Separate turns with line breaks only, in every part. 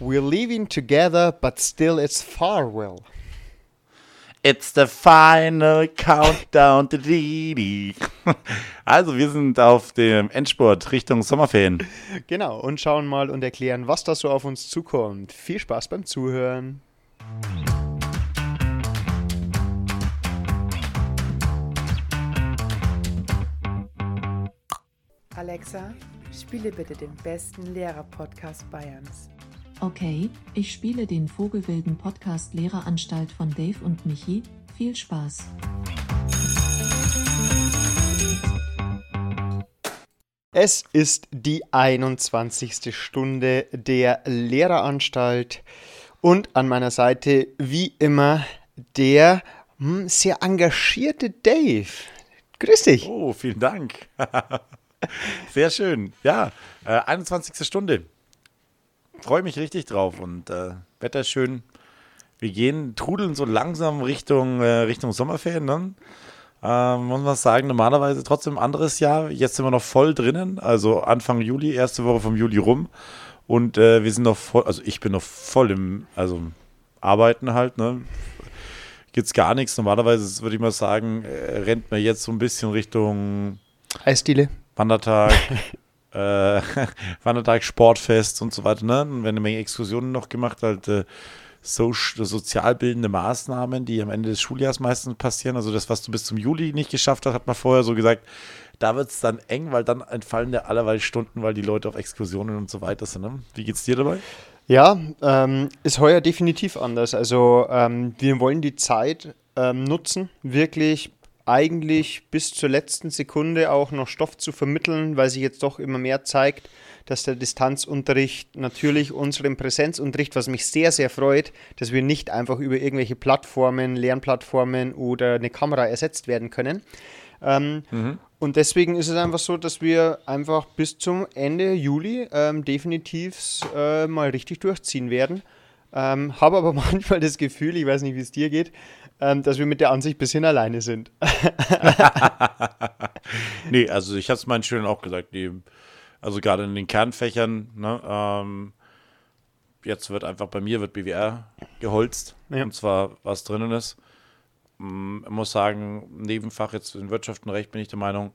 We're leaving together, but still it's farewell.
It's the final countdown. Also, wir sind auf dem Endspurt Richtung Sommerferien.
Genau, und schauen mal und erklären, was da so auf uns zukommt. Viel Spaß beim Zuhören.
Alexa, spiele bitte den besten Lehrer-Podcast Bayerns.
Okay, ich spiele den Vogelwilden Podcast Lehreranstalt von Dave und Michi. Viel Spaß.
Es ist die 21. Stunde der Lehreranstalt und an meiner Seite wie immer der hm, sehr engagierte Dave. Grüß dich.
Oh, vielen Dank. Sehr schön. Ja, äh, 21. Stunde. Freue mich richtig drauf und äh, Wetter schön. Wir gehen, trudeln so langsam Richtung, äh, Richtung Sommerferien dann. Ähm, muss man sagen, normalerweise trotzdem ein anderes Jahr. Jetzt sind wir noch voll drinnen, also Anfang Juli, erste Woche vom Juli rum. Und äh, wir sind noch voll, also ich bin noch voll im, also Arbeiten halt, ne? Gibt's gar nichts. Normalerweise würde ich mal sagen, äh, rennt man jetzt so ein bisschen Richtung
Eisdiele.
Wandertag, äh, Wandertag, Sportfest und so weiter. Ne? Und wenn eine Menge Exkursionen noch gemacht, halt äh, so, sozialbildende Maßnahmen, die am Ende des Schuljahres meistens passieren. Also das, was du bis zum Juli nicht geschafft hast, hat man vorher so gesagt, da wird es dann eng, weil dann entfallen dir allerweil Stunden, weil die Leute auf Exkursionen und so weiter sind. Ne? Wie geht's dir dabei?
Ja, ähm, ist heuer definitiv anders. Also ähm, wir wollen die Zeit ähm, nutzen, wirklich eigentlich bis zur letzten Sekunde auch noch Stoff zu vermitteln, weil sich jetzt doch immer mehr zeigt, dass der Distanzunterricht natürlich unseren Präsenzunterricht, was mich sehr, sehr freut, dass wir nicht einfach über irgendwelche Plattformen, Lernplattformen oder eine Kamera ersetzt werden können. Ähm, mhm. Und deswegen ist es einfach so, dass wir einfach bis zum Ende Juli ähm, definitiv äh, mal richtig durchziehen werden. Ähm, Habe aber manchmal das Gefühl, ich weiß nicht, wie es dir geht, ähm, dass wir mit der Ansicht ein bisschen alleine sind.
nee, also ich habe es meinen Schülern auch gesagt, die, also gerade in den Kernfächern, ne, ähm, jetzt wird einfach bei mir wird BWR geholzt, ja. und zwar was drinnen ist. Mm, ich muss sagen, Nebenfach jetzt in Wirtschaft und Recht bin ich der Meinung,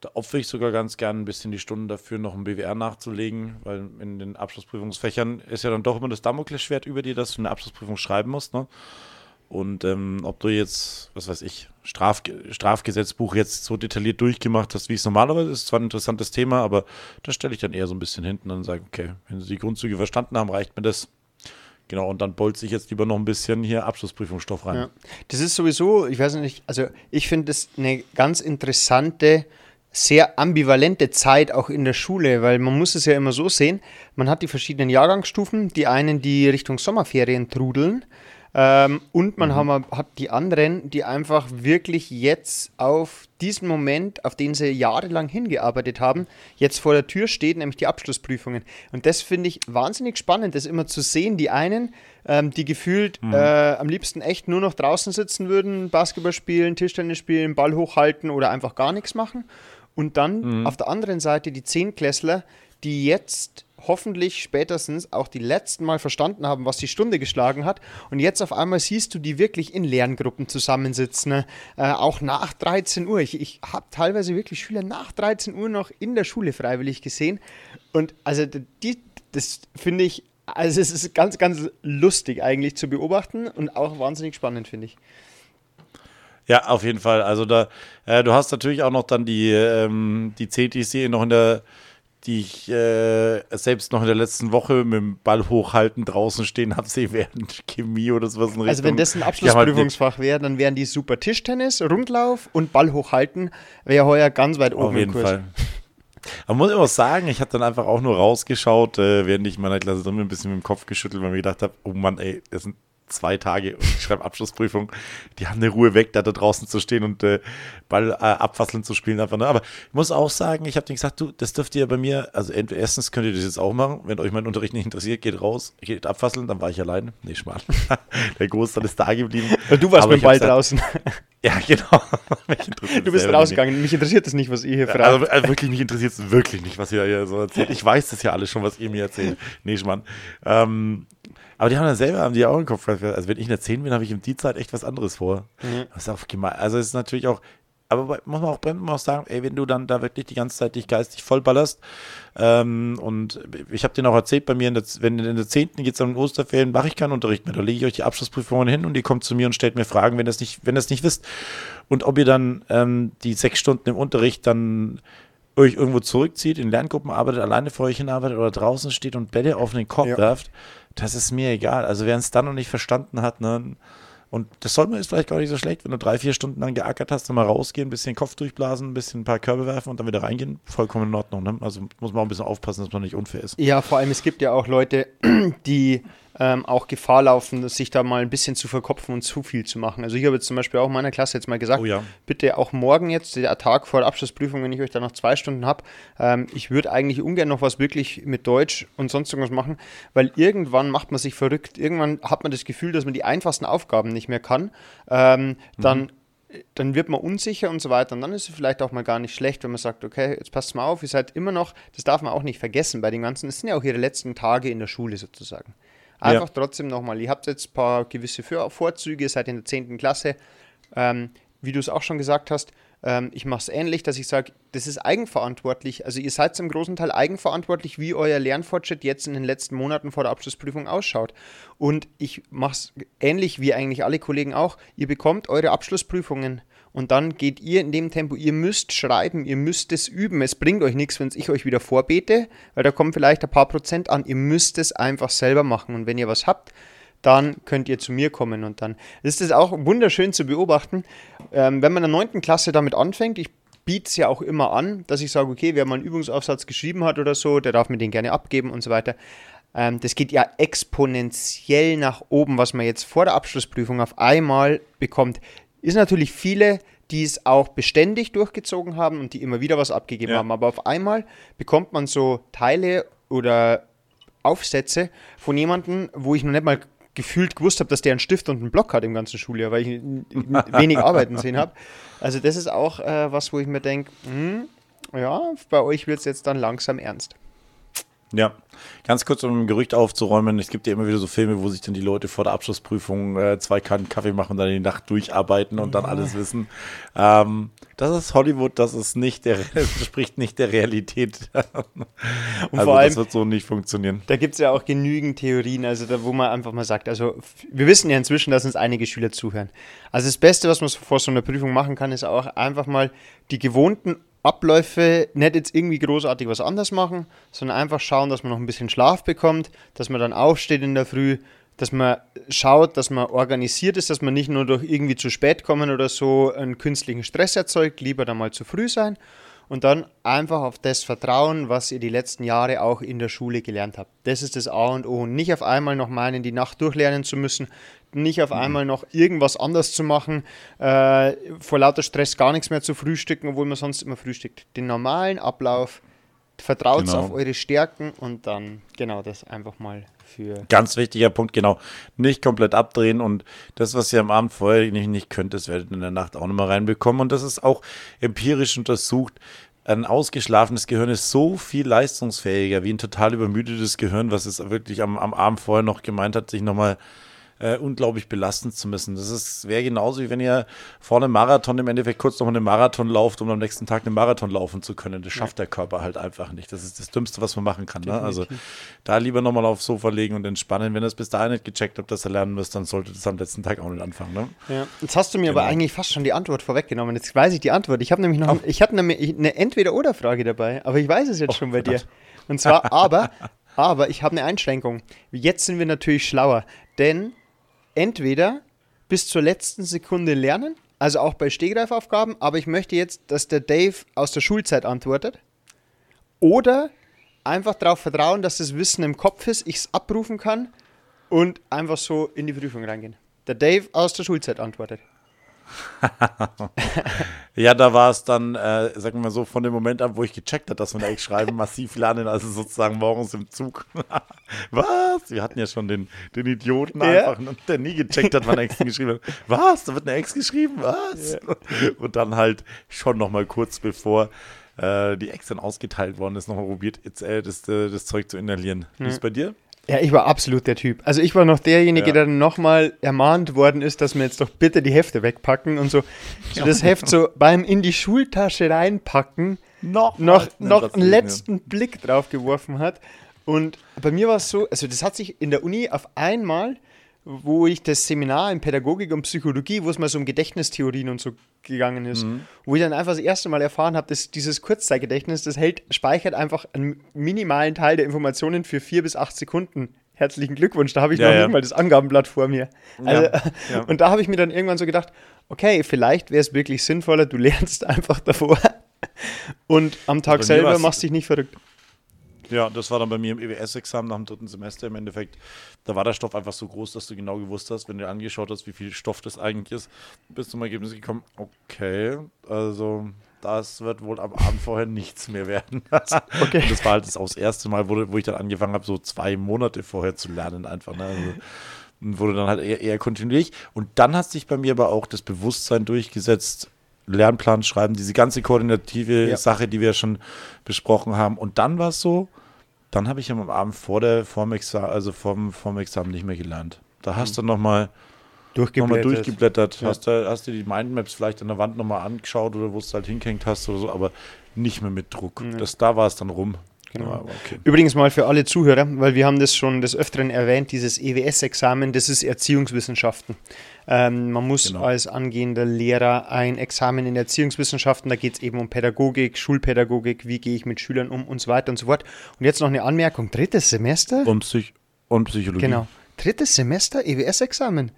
da opfere ich sogar ganz gern ein bisschen die Stunden dafür, noch ein BWR nachzulegen, weil in den Abschlussprüfungsfächern ist ja dann doch immer das Damoklesschwert über dir, dass du eine Abschlussprüfung schreiben musst. Ne? Und ähm, ob du jetzt, was weiß ich, Straf Strafgesetzbuch jetzt so detailliert durchgemacht hast, wie es normalerweise ist, zwar ein interessantes Thema, aber das stelle ich dann eher so ein bisschen hinten und sage, okay, wenn sie die Grundzüge verstanden haben, reicht mir das. Genau, und dann bolze ich jetzt lieber noch ein bisschen hier Abschlussprüfungsstoff rein. Ja.
Das ist sowieso, ich weiß nicht, also ich finde das eine ganz interessante, sehr ambivalente Zeit auch in der Schule, weil man muss es ja immer so sehen, man hat die verschiedenen Jahrgangsstufen, die einen, die Richtung Sommerferien trudeln, ähm, und man mhm. haben, hat die anderen, die einfach wirklich jetzt auf diesen Moment, auf den sie jahrelang hingearbeitet haben, jetzt vor der Tür steht, nämlich die Abschlussprüfungen. Und das finde ich wahnsinnig spannend, das immer zu sehen. Die einen, ähm, die gefühlt mhm. äh, am liebsten echt nur noch draußen sitzen würden, Basketball spielen, Tischtennis spielen, Ball hochhalten oder einfach gar nichts machen. Und dann mhm. auf der anderen Seite die Zehnklässler, die jetzt hoffentlich spätestens auch die letzten Mal verstanden haben, was die Stunde geschlagen hat. Und jetzt auf einmal siehst du die wirklich in Lerngruppen zusammensitzen, ne? äh, auch nach 13 Uhr. Ich, ich habe teilweise wirklich Schüler nach 13 Uhr noch in der Schule freiwillig gesehen. Und also die, das finde ich, also es ist ganz, ganz lustig eigentlich zu beobachten und auch wahnsinnig spannend, finde ich.
Ja, auf jeden Fall. Also da, äh, du hast natürlich auch noch dann die, ähm, die CTC noch in der die ich äh, selbst noch in der letzten Woche mit dem Ball hochhalten draußen stehen habe, sie während Chemie oder sowas in
Richtung. Also wenn das ein halt Abschlussprüfungsfach wäre, dann wären die super Tischtennis, Rundlauf und Ball hochhalten, wäre heuer ganz weit oben
Auf jeden Fall. Aber muss auch sagen, ich habe dann einfach auch nur rausgeschaut, äh, während ich in meiner Klasse drin bin, ein bisschen mit dem Kopf geschüttelt, weil ich mir gedacht habe, oh Mann, ey, das sind zwei Tage und ich schreibe Abschlussprüfung. Die haben eine Ruhe weg, da, da draußen zu stehen und äh, Ball äh, abfasseln zu spielen. Einfach, ne? Aber ich muss auch sagen, ich habe denen gesagt, du, das dürft ihr bei mir, also erstens könnt ihr das jetzt auch machen, wenn euch mein Unterricht nicht interessiert, geht raus, geht abfasseln, dann war ich allein. Nee, schmal. Der Großteil ist da geblieben.
Du warst mit dem Ball draußen.
Ja, genau.
du bist rausgegangen. Mich interessiert es nicht, was ihr hier fragt.
Also, also, wirklich, mich interessiert es wirklich nicht, was ihr hier so erzählt. Ich weiß das ja alles schon, was ihr mir erzählt. Nee, Schmarrn. Ähm, aber die haben dann selber haben die auch im Kopf. Also wenn ich in der 10 bin, habe ich um die Zeit echt was anderes vor. Mhm. Das ist auch gemein. Also es ist natürlich auch, aber muss man auch, muss man auch sagen, ey, wenn du dann da wirklich die ganze Zeit dich geistig vollballerst, ähm, und ich habe dir auch erzählt, bei mir, in der, wenn in der 10. geht es um Osterferien, mache ich keinen Unterricht mehr. Da lege ich euch die Abschlussprüfungen hin und ihr kommt zu mir und stellt mir Fragen, wenn ihr das nicht, wenn das nicht wisst. Und ob ihr dann ähm, die sechs Stunden im Unterricht dann euch irgendwo zurückzieht, in Lerngruppen arbeitet, alleine vor euch hinarbeitet oder draußen steht und Bälle auf den Kopf ja. werft, das ist mir egal. Also wer es dann noch nicht verstanden hat, ne, und das soll man ist vielleicht gar nicht so schlecht, wenn du drei, vier Stunden lang geackert hast, dann mal rausgehen, ein bisschen Kopf durchblasen, ein bisschen ein paar Körbe werfen und dann wieder reingehen, vollkommen in Ordnung. Ne? Also muss man auch ein bisschen aufpassen, dass man nicht unfair ist.
Ja, vor allem es gibt ja auch Leute, die ähm, auch Gefahr laufen, sich da mal ein bisschen zu verkopfen und zu viel zu machen. Also ich habe jetzt zum Beispiel auch meiner Klasse jetzt mal gesagt, oh ja. bitte auch morgen jetzt, der Tag vor der Abschlussprüfung, wenn ich euch da noch zwei Stunden habe, ähm, ich würde eigentlich ungern noch was wirklich mit Deutsch und sonst irgendwas machen, weil irgendwann macht man sich verrückt. Irgendwann hat man das Gefühl, dass man die einfachsten Aufgaben nicht mehr kann. Ähm, dann mhm dann wird man unsicher und so weiter. Und dann ist es vielleicht auch mal gar nicht schlecht, wenn man sagt, okay, jetzt passt mal auf, ihr seid immer noch, das darf man auch nicht vergessen bei den ganzen, es sind ja auch ihre letzten Tage in der Schule sozusagen. Einfach ja. trotzdem nochmal, ihr habt jetzt ein paar gewisse Vorzüge, seid in der 10. Klasse. Ähm, wie du es auch schon gesagt hast, ähm, ich mache es ähnlich, dass ich sage, das ist eigenverantwortlich. Also ihr seid zum großen Teil eigenverantwortlich, wie euer Lernfortschritt jetzt in den letzten Monaten vor der Abschlussprüfung ausschaut. Und ich mache es ähnlich wie eigentlich alle Kollegen auch. Ihr bekommt eure Abschlussprüfungen und dann geht ihr in dem Tempo, ihr müsst schreiben, ihr müsst es üben. Es bringt euch nichts, wenn ich euch wieder vorbete, weil da kommen vielleicht ein paar Prozent an. Ihr müsst es einfach selber machen. Und wenn ihr was habt, dann könnt ihr zu mir kommen. Und dann ist es auch wunderschön zu beobachten, ähm, wenn man in der 9. Klasse damit anfängt. Ich biete es ja auch immer an, dass ich sage, okay, wer mal einen Übungsaufsatz geschrieben hat oder so, der darf mir den gerne abgeben und so weiter. Ähm, das geht ja exponentiell nach oben, was man jetzt vor der Abschlussprüfung auf einmal bekommt ist natürlich viele, die es auch beständig durchgezogen haben und die immer wieder was abgegeben ja. haben. Aber auf einmal bekommt man so Teile oder Aufsätze von jemandem, wo ich noch nicht mal gefühlt gewusst habe, dass der einen Stift und einen Block hat im ganzen Schuljahr, weil ich wenig Arbeiten sehen habe. Also das ist auch äh, was, wo ich mir denke, hm, ja, bei euch wird es jetzt dann langsam ernst.
Ja, ganz kurz, um ein Gerücht aufzuräumen. Es gibt ja immer wieder so Filme, wo sich dann die Leute vor der Abschlussprüfung äh, zwei Kannen Kaffee machen und dann die Nacht durcharbeiten und dann alles wissen. Ähm, das ist Hollywood, das ist nicht der, entspricht nicht der Realität.
und also vor allem, das wird so nicht funktionieren. Da gibt es ja auch genügend Theorien, also da, wo man einfach mal sagt, also wir wissen ja inzwischen, dass uns einige Schüler zuhören. Also das Beste, was man vor so einer Prüfung machen kann, ist auch einfach mal die gewohnten Abläufe nicht jetzt irgendwie großartig was anders machen, sondern einfach schauen, dass man noch ein bisschen Schlaf bekommt, dass man dann aufsteht in der Früh, dass man schaut, dass man organisiert ist, dass man nicht nur durch irgendwie zu spät kommen oder so einen künstlichen Stress erzeugt, lieber dann mal zu früh sein und dann einfach auf das vertrauen, was ihr die letzten Jahre auch in der Schule gelernt habt. Das ist das A und O. Und nicht auf einmal noch meinen, die Nacht durchlernen zu müssen, nicht auf mhm. einmal noch irgendwas anders zu machen, äh, vor lauter Stress gar nichts mehr zu frühstücken, obwohl man sonst immer frühstückt. Den normalen Ablauf, vertraut genau. auf eure Stärken und dann genau das einfach mal für.
Ganz wichtiger Punkt, genau. Nicht komplett abdrehen und das, was ihr am Abend vorher nicht, nicht könnt, das werdet ihr in der Nacht auch nochmal reinbekommen und das ist auch empirisch untersucht. Ein ausgeschlafenes Gehirn ist so viel leistungsfähiger wie ein total übermüdetes Gehirn, was es wirklich am, am Abend vorher noch gemeint hat, sich nochmal äh, unglaublich belastend zu müssen. Das wäre genauso wie wenn ihr vor einem Marathon im Endeffekt kurz noch einen Marathon lauft, um am nächsten Tag einen Marathon laufen zu können. Das schafft der Körper halt einfach nicht. Das ist das Dümmste, was man machen kann. Ne? Also da lieber nochmal aufs Sofa legen und entspannen. Wenn ihr es bis dahin nicht gecheckt habt, dass ihr lernen müsst, dann solltet ihr es am letzten Tag auch nicht anfangen. Ne?
Ja. Jetzt hast du mir genau. aber eigentlich fast schon die Antwort vorweggenommen. Jetzt weiß ich die Antwort. Ich habe nämlich noch, oh. ich hatte eine, eine Entweder-Oder-Frage dabei, aber ich weiß es jetzt oh, schon bei dir. Und zwar, aber, aber ich habe eine Einschränkung. Jetzt sind wir natürlich schlauer, denn entweder bis zur letzten Sekunde lernen, also auch bei Stehgreifaufgaben, aber ich möchte jetzt, dass der Dave aus der Schulzeit antwortet. Oder einfach darauf vertrauen, dass das Wissen im Kopf ist, ich es abrufen kann und einfach so in die Prüfung reingehen. Der Dave aus der Schulzeit antwortet.
ja, da war es dann, äh, sagen wir mal so, von dem Moment ab, wo ich gecheckt habe, dass wir da schreiben, massiv lernen, also sozusagen morgens im Zug. Was? Wir hatten ja schon den, den Idioten ja. einfach, ne, der nie gecheckt hat, wann Ex geschrieben hat. Was? Da wird eine Ex geschrieben? Was? Ja. Und dann halt schon nochmal kurz bevor äh, die Ex dann ausgeteilt worden ist, nochmal probiert, äh, das, äh, das Zeug zu inhalieren. Wie ist es bei dir?
Ja, ich war absolut der Typ. Also ich war noch derjenige, ja. der dann nochmal ermahnt worden ist, dass wir jetzt doch bitte die Hefte wegpacken und so, so das Heft so beim in die Schultasche reinpacken noch, noch, noch einen letzten Blick drauf geworfen hat. Und bei mir war es so, also das hat sich in der Uni auf einmal wo ich das Seminar in Pädagogik und Psychologie, wo es mal so um Gedächtnistheorien und so gegangen ist, mhm. wo ich dann einfach das erste Mal erfahren habe, dass dieses Kurzzeitgedächtnis, das hält, speichert einfach einen minimalen Teil der Informationen für vier bis acht Sekunden. Herzlichen Glückwunsch, da habe ich ja, noch ja. nicht mal das Angabenblatt vor mir. Also, ja, und da habe ich mir dann irgendwann so gedacht, okay, vielleicht wäre es wirklich sinnvoller, du lernst einfach davor und am Tag selber machst dich nicht verrückt.
Ja, das war dann bei mir im EWS-Examen nach dem dritten Semester im Endeffekt. Da war der Stoff einfach so groß, dass du genau gewusst hast, wenn du angeschaut hast, wie viel Stoff das eigentlich ist, bist zum Ergebnis gekommen, okay, also das wird wohl am Abend vorher nichts mehr werden. okay. Und das war halt das, auch das erste Mal, wo, wo ich dann angefangen habe, so zwei Monate vorher zu lernen einfach. Ne? Also, wurde dann halt eher, eher kontinuierlich. Und dann hat sich bei mir aber auch das Bewusstsein durchgesetzt, Lernplan schreiben, diese ganze koordinative ja. Sache, die wir schon besprochen haben. Und dann war es so, dann habe ich am Abend vor der vorm Examen, also vorm, vorm Examen nicht mehr gelernt. Da hast mhm. du nochmal durchgeblättert, noch durchgeblättert ja. hast, du, hast du die Mindmaps vielleicht an der Wand nochmal angeschaut oder wo es halt hingehängt hast oder so, aber nicht mehr mit Druck. Mhm. Das, da war es dann rum.
Genau. Okay. Übrigens mal für alle Zuhörer, weil wir haben das schon des Öfteren erwähnt, dieses EWS-Examen, das ist Erziehungswissenschaften. Ähm, man muss genau. als angehender Lehrer ein Examen in Erziehungswissenschaften, da geht es eben um Pädagogik, Schulpädagogik, wie gehe ich mit Schülern um und so weiter und so fort. Und jetzt noch eine Anmerkung, drittes Semester?
Und, Psych und Psychologie.
Genau, drittes Semester EWS-Examen.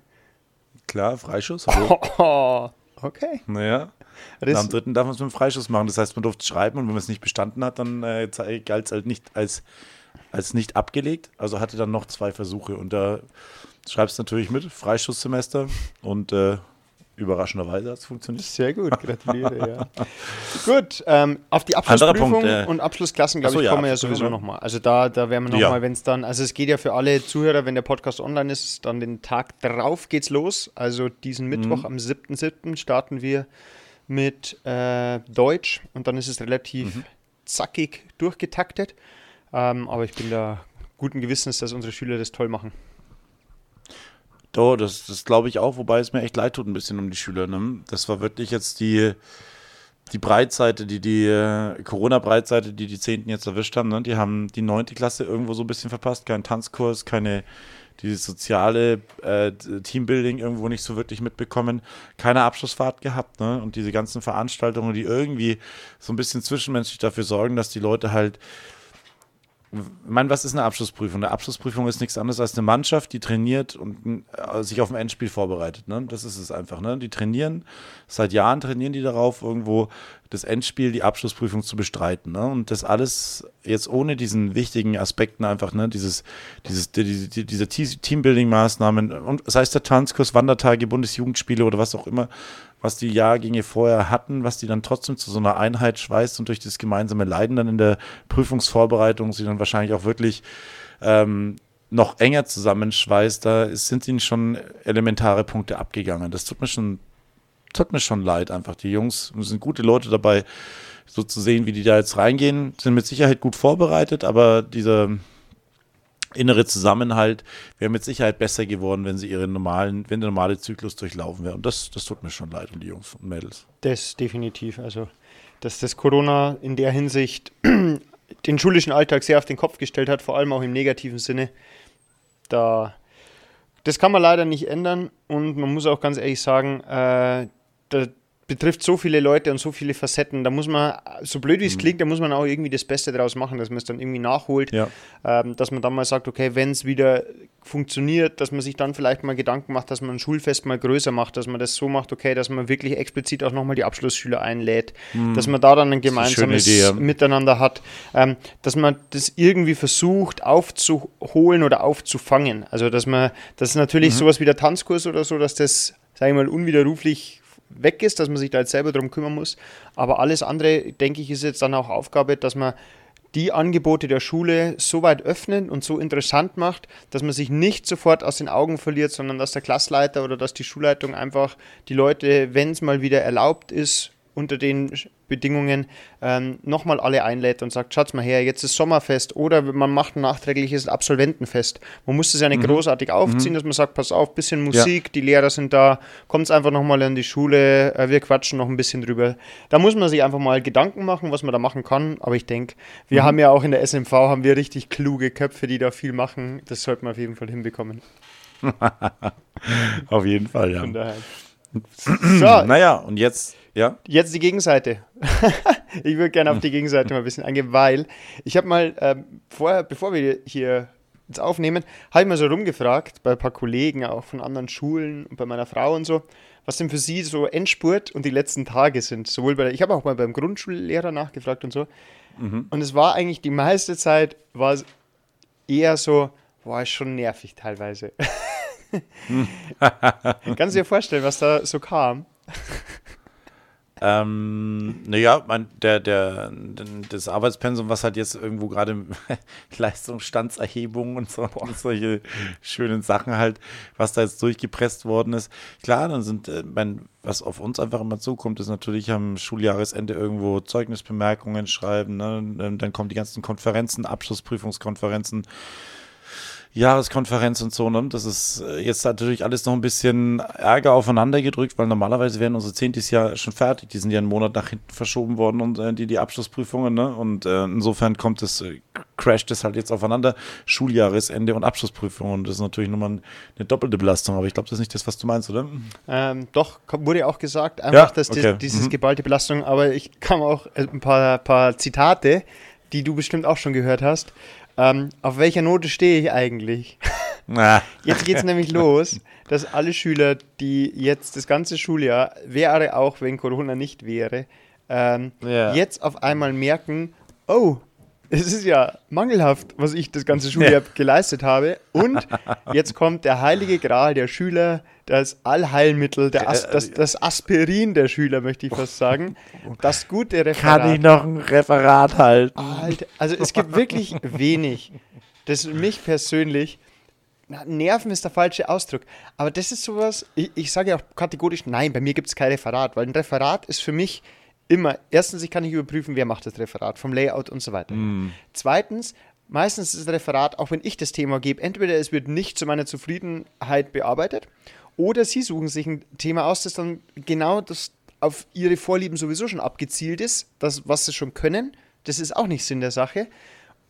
Klar, Freischuss.
Oh, okay.
Naja. Das am dritten darf man es mit dem Freischuss machen. Das heißt, man durfte schreiben und wenn man es nicht bestanden hat, dann äh, galt es halt nicht als, als nicht abgelegt. Also hatte dann noch zwei Versuche und da schreibst du natürlich mit, Freischusssemester und äh, überraschenderweise hat es funktioniert.
Sehr gut, gratuliere, ja. gut, ähm, auf die Abschlussprüfung Punkt, äh, und Abschlussklassen, glaube so, ich, kommen wir ja sowieso nochmal. Also da, da werden wir nochmal, ja. wenn es dann, also es geht ja für alle Zuhörer, wenn der Podcast online ist, dann den Tag drauf geht's los. Also diesen Mittwoch mhm. am 7.7. starten wir mit äh, Deutsch und dann ist es relativ mhm. zackig durchgetaktet. Ähm, aber ich bin da guten Gewissens, dass unsere Schüler das toll machen.
Oh, das, das glaube ich auch, wobei es mir echt leid tut ein bisschen um die Schüler. Ne? Das war wirklich jetzt die, die Breitseite, die die äh, Corona-Breitseite, die die Zehnten jetzt erwischt haben. Ne? Die haben die neunte Klasse irgendwo so ein bisschen verpasst. Kein Tanzkurs, keine dieses soziale äh, Teambuilding irgendwo nicht so wirklich mitbekommen, keine Abschlussfahrt gehabt, ne? Und diese ganzen Veranstaltungen, die irgendwie so ein bisschen zwischenmenschlich dafür sorgen, dass die Leute halt ich meine, was ist eine Abschlussprüfung? Eine Abschlussprüfung ist nichts anderes als eine Mannschaft, die trainiert und äh, sich auf ein Endspiel vorbereitet. Ne? Das ist es einfach. Ne? Die trainieren, seit Jahren trainieren die darauf, irgendwo das Endspiel, die Abschlussprüfung zu bestreiten. Ne? Und das alles jetzt ohne diesen wichtigen Aspekten einfach, ne? dieses, dieses, die, die, diese Teambuilding-Maßnahmen, und sei es der Tanzkurs, Wandertage, Bundesjugendspiele oder was auch immer, was die Jahrgänge vorher hatten, was die dann trotzdem zu so einer Einheit schweißt und durch das gemeinsame Leiden dann in der Prüfungsvorbereitung sie dann wahrscheinlich auch wirklich ähm, noch enger zusammenschweißt, da sind ihnen schon elementare Punkte abgegangen. Das tut mir schon, tut mir schon leid einfach. Die Jungs sind gute Leute dabei, so zu sehen, wie die da jetzt reingehen, sind mit Sicherheit gut vorbereitet, aber dieser innere Zusammenhalt wäre mit Sicherheit besser geworden, wenn sie ihren normalen, wenn der normale Zyklus durchlaufen wäre. Und das, das tut mir schon leid um die Jungs und Mädels.
Das definitiv. Also, dass das Corona in der Hinsicht den schulischen Alltag sehr auf den Kopf gestellt hat, vor allem auch im negativen Sinne, da das kann man leider nicht ändern und man muss auch ganz ehrlich sagen, äh, da, betrifft so viele Leute und so viele Facetten. Da muss man, so blöd wie es mhm. klingt, da muss man auch irgendwie das Beste draus machen, dass man es dann irgendwie nachholt. Ja. Ähm, dass man dann mal sagt, okay, wenn es wieder funktioniert, dass man sich dann vielleicht mal Gedanken macht, dass man ein Schulfest mal größer macht, dass man das so macht, okay, dass man wirklich explizit auch nochmal die Abschlussschüler einlädt, mhm. dass man da dann ein gemeinsames Idee, ja. Miteinander hat, ähm, dass man das irgendwie versucht aufzuholen oder aufzufangen. Also dass man, das ist natürlich mhm. sowas wie der Tanzkurs oder so, dass das, sage ich mal, unwiderruflich weg ist, dass man sich da jetzt selber darum kümmern muss. Aber alles andere, denke ich, ist jetzt dann auch Aufgabe, dass man die Angebote der Schule so weit öffnet und so interessant macht, dass man sich nicht sofort aus den Augen verliert, sondern dass der Klassleiter oder dass die Schulleitung einfach die Leute, wenn es mal wieder erlaubt ist, unter den Bedingungen ähm, nochmal alle einlädt und sagt, schaut's mal her, jetzt ist Sommerfest oder man macht ein nachträgliches Absolventenfest. Man muss das ja nicht mhm. großartig aufziehen, mhm. dass man sagt, pass auf, bisschen Musik, ja. die Lehrer sind da, kommt einfach nochmal in die Schule, äh, wir quatschen noch ein bisschen drüber. Da muss man sich einfach mal Gedanken machen, was man da machen kann, aber ich denke, wir mhm. haben ja auch in der SMV, haben wir richtig kluge Köpfe, die da viel machen, das sollte man auf jeden Fall hinbekommen.
auf jeden Fall, ja. Von daher. So, naja, und jetzt ja.
Jetzt die Gegenseite. ich würde gerne auf die Gegenseite mal ein bisschen eingehen, weil ich habe mal äh, vorher, bevor wir hier jetzt aufnehmen, habe ich mal so rumgefragt bei ein paar Kollegen, auch von anderen Schulen und bei meiner Frau und so, was denn für sie so Endspurt und die letzten Tage sind. Sowohl bei der, ich habe auch mal beim Grundschullehrer nachgefragt und so. Mhm. Und es war eigentlich die meiste Zeit, war es eher so, war es schon nervig teilweise. Kannst du dir vorstellen, was da so kam?
Ähm, naja, mein, der, der, das Arbeitspensum, was halt jetzt irgendwo gerade Leistungsstandserhebungen und so und solche schönen Sachen halt, was da jetzt durchgepresst worden ist. Klar, dann sind, äh, mein, was auf uns einfach immer zukommt, ist natürlich am Schuljahresende irgendwo Zeugnisbemerkungen schreiben, ne? dann kommen die ganzen Konferenzen, Abschlussprüfungskonferenzen, Jahreskonferenz und so, ne? Das ist äh, jetzt natürlich alles noch ein bisschen Ärger aufeinander gedrückt, weil normalerweise wären unsere Zehntes ja schon fertig. Die sind ja einen Monat nach hinten verschoben worden und äh, die, die Abschlussprüfungen, ne? Und äh, insofern kommt es, äh, crasht es halt jetzt aufeinander. Schuljahresende und Abschlussprüfungen. Und das ist natürlich nochmal eine doppelte Belastung, aber ich glaube, das ist nicht das, was du meinst, oder?
Ähm, doch, wurde auch gesagt, einfach, ja? dass okay. die, dieses mhm. geballte Belastung, aber ich kam auch äh, ein paar, paar Zitate, die du bestimmt auch schon gehört hast. Ähm, auf welcher Note stehe ich eigentlich? Na. Jetzt geht es nämlich los, dass alle Schüler, die jetzt das ganze Schuljahr, wäre auch, wenn Corona nicht wäre, ähm, ja. jetzt auf einmal merken, oh, es ist ja mangelhaft, was ich das ganze Schuljahr ja. geleistet habe. Und jetzt kommt der heilige Gral der Schüler, das Allheilmittel, der As das, das, Aspirin der Schüler, möchte ich fast sagen. Das gute
Referat. Kann ich noch ein Referat halten?
Alter, also es gibt wirklich wenig. Das mich persönlich, na, Nerven ist der falsche Ausdruck, aber das ist sowas, ich, ich sage ja auch kategorisch, nein, bei mir gibt es kein Referat, weil ein Referat ist für mich immer, erstens, ich kann nicht überprüfen, wer macht das Referat, vom Layout und so weiter. Mm. Zweitens, meistens ist das Referat, auch wenn ich das Thema gebe, entweder es wird nicht zu meiner Zufriedenheit bearbeitet oder sie suchen sich ein Thema aus, das dann genau das auf ihre Vorlieben sowieso schon abgezielt ist, das, was sie schon können. Das ist auch nicht Sinn der Sache.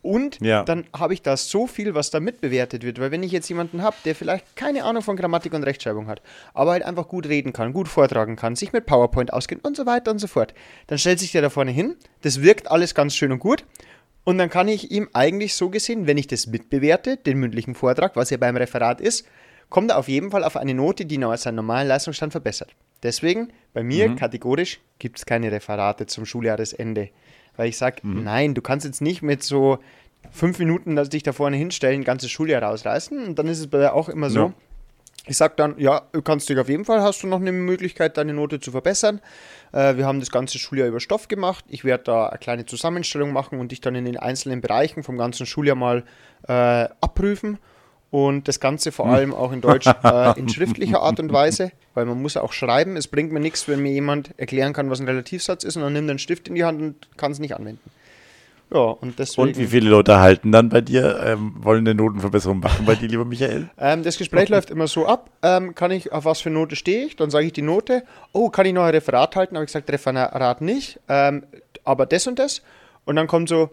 Und ja. dann habe ich da so viel, was da mitbewertet wird. Weil wenn ich jetzt jemanden habe, der vielleicht keine Ahnung von Grammatik und Rechtschreibung hat, aber halt einfach gut reden kann, gut vortragen kann, sich mit PowerPoint auskennt und so weiter und so fort, dann stellt sich der da vorne hin. Das wirkt alles ganz schön und gut. Und dann kann ich ihm eigentlich so gesehen, wenn ich das mitbewerte, den mündlichen Vortrag, was ja beim Referat ist, kommt er auf jeden Fall auf eine Note, die seinen normalen Leistungsstand verbessert. Deswegen, bei mir mhm. kategorisch gibt es keine Referate zum Schuljahresende. Weil ich sage, mhm. nein, du kannst jetzt nicht mit so fünf Minuten dich da vorne hinstellen, ein ganzes Schuljahr rausreißen. Und dann ist es bei dir auch immer so. Ja. Ich sage dann, ja, du kannst dich auf jeden Fall, hast du noch eine Möglichkeit, deine Note zu verbessern. Äh, wir haben das ganze Schuljahr über Stoff gemacht. Ich werde da eine kleine Zusammenstellung machen und dich dann in den einzelnen Bereichen vom ganzen Schuljahr mal äh, abprüfen und das Ganze vor allem auch in Deutsch äh, in schriftlicher Art und Weise, weil man muss auch schreiben. Es bringt mir nichts, wenn mir jemand erklären kann, was ein Relativsatz ist und dann nimmt einen Stift in die Hand und kann es nicht anwenden.
Ja, und deswegen. Und wie viele Leute halten dann bei dir? Ähm, wollen eine Notenverbesserung machen bei dir, lieber Michael?
Ähm, das Gespräch läuft immer so ab. Ähm, kann ich, auf was für Note stehe ich? Dann sage ich die Note. Oh, kann ich noch ein Referat halten? Habe ich gesagt, Referat nicht. Ähm, aber das und das. Und dann kommt so,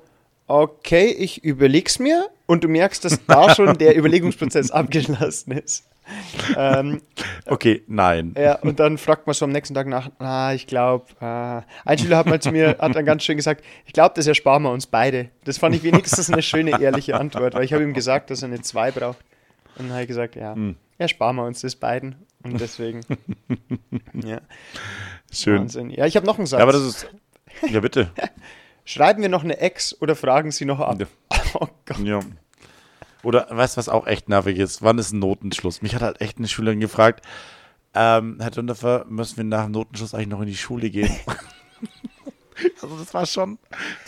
okay, ich überleg's mir und du merkst, dass da schon der Überlegungsprozess abgeschlossen ist.
Ähm, okay, nein.
Ja, und dann fragt man so am nächsten Tag nach, ah, ich glaube, ah. ein Schüler hat mal zu mir, hat dann ganz schön gesagt, ich glaube, das ersparen wir uns beide. Das fand ich wenigstens eine schöne, ehrliche Antwort, weil ich habe ihm gesagt, dass er eine 2 braucht. Und dann habe ich gesagt, ja, ersparen wir uns das beiden. Und deswegen, ja,
Schön.
Wahnsinn. Ja, ich habe noch einen Satz.
Ja, aber das ist. Ja, bitte.
Schreiben wir noch eine Ex oder fragen Sie noch ab?
Ja.
Oh Gott.
Ja. Oder weißt du, was auch echt nervig ist? Wann ist ein Notenschluss? Mich hat halt echt eine Schülerin gefragt, ähm, Herr Dünderfer, müssen wir nach dem Notenschluss eigentlich noch in die Schule gehen? also das war schon,